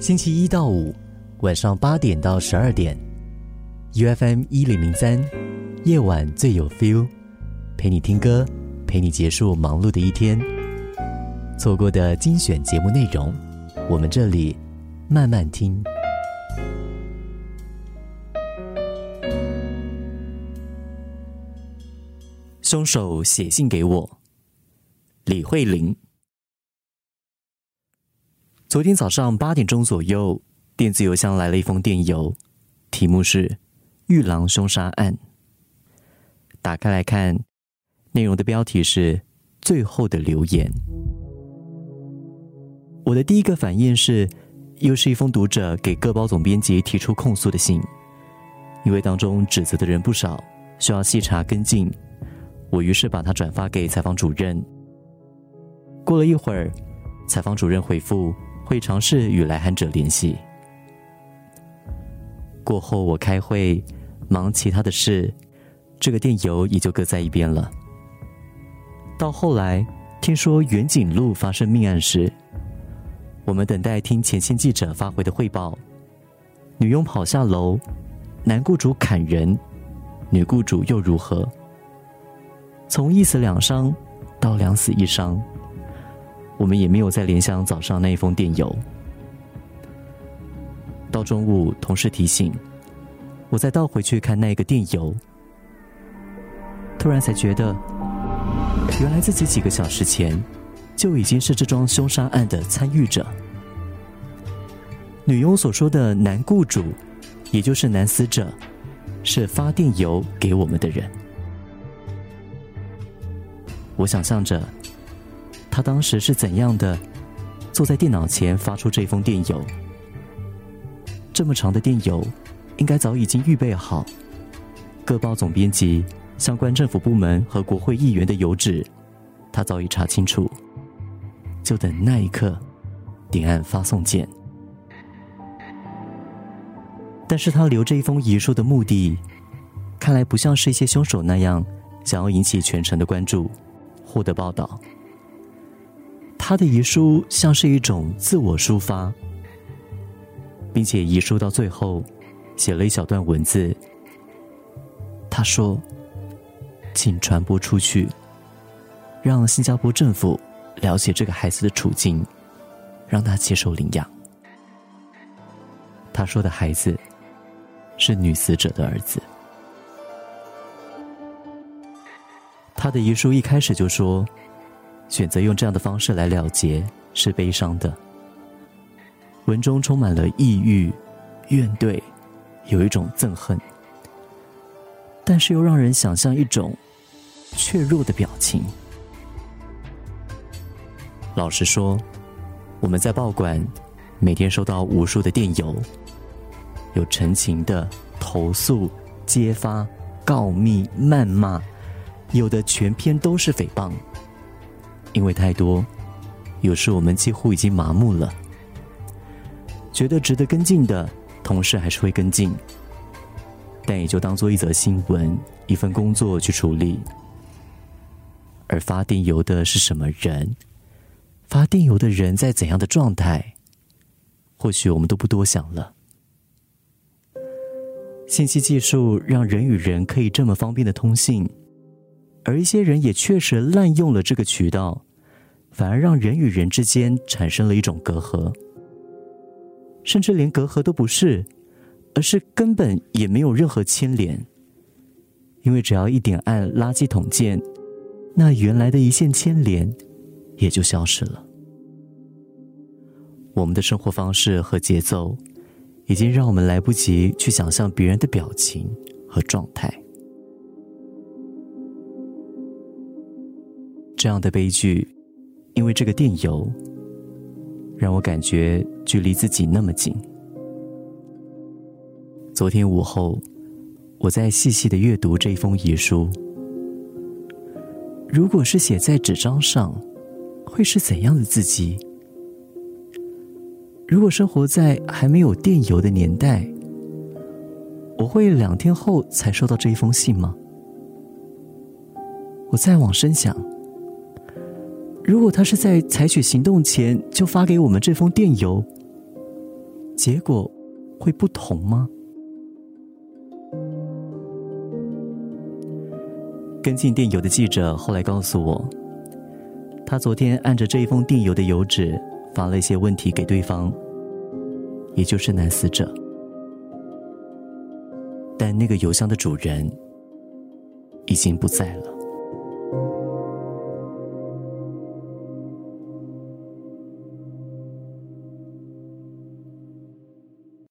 星期一到五晚上八点到十二点，UFM 一零零三，夜晚最有 feel，陪你听歌，陪你结束忙碌的一天。错过的精选节目内容，我们这里慢慢听。凶手写信给我，李慧玲。昨天早上八点钟左右，电子邮箱来了一封电邮，题目是《玉郎凶杀案》。打开来看，内容的标题是“最后的留言”。我的第一个反应是，又是一封读者给各包总编辑提出控诉的信，因为当中指责的人不少，需要细查跟进。我于是把它转发给采访主任。过了一会儿，采访主任回复。会尝试与来函者联系。过后，我开会忙其他的事，这个电邮也就搁在一边了。到后来，听说远景路发生命案时，我们等待听前线记者发回的汇报。女佣跑下楼，男雇主砍人，女雇主又如何？从一死两伤到两死一伤。我们也没有再联想早上那一封电邮。到中午，同事提醒，我再倒回去看那个电邮，突然才觉得，原来自己几个小时前就已经是这桩凶杀案的参与者。女佣所说的男雇主，也就是男死者，是发电邮给我们的人。我想象着。他当时是怎样的坐在电脑前发出这封电邮？这么长的电邮，应该早已经预备好。各报总编辑、相关政府部门和国会议员的邮址，他早已查清楚，就等那一刻点按发送键。但是他留这一封遗书的目的，看来不像是一些凶手那样想要引起全城的关注，获得报道。他的遗书像是一种自我抒发，并且遗书到最后写了一小段文字。他说：“请传播出去，让新加坡政府了解这个孩子的处境，让他接受领养。”他说的孩子是女死者的儿子。他的遗书一开始就说。选择用这样的方式来了结是悲伤的。文中充满了抑郁、怨怼，有一种憎恨，但是又让人想象一种怯弱的表情。老实说，我们在报馆每天收到无数的电邮，有陈情的投诉、揭发、告密、谩骂，有的全篇都是诽谤。因为太多，有时我们几乎已经麻木了。觉得值得跟进的，同事还是会跟进，但也就当做一则新闻、一份工作去处理。而发电邮的是什么人？发电邮的人在怎样的状态？或许我们都不多想了。信息技术让人与人可以这么方便的通信。而一些人也确实滥用了这个渠道，反而让人与人之间产生了一种隔阂，甚至连隔阂都不是，而是根本也没有任何牵连。因为只要一点按垃圾桶键，那原来的一线牵连也就消失了。我们的生活方式和节奏，已经让我们来不及去想象别人的表情和状态。这样的悲剧，因为这个电邮，让我感觉距离自己那么近。昨天午后，我在细细的阅读这封遗书。如果是写在纸张上，会是怎样的自己？如果生活在还没有电邮的年代，我会两天后才收到这一封信吗？我再往深想。如果他是在采取行动前就发给我们这封电邮，结果会不同吗？跟进电邮的记者后来告诉我，他昨天按着这一封电邮的邮址发了一些问题给对方，也就是男死者，但那个邮箱的主人已经不在了。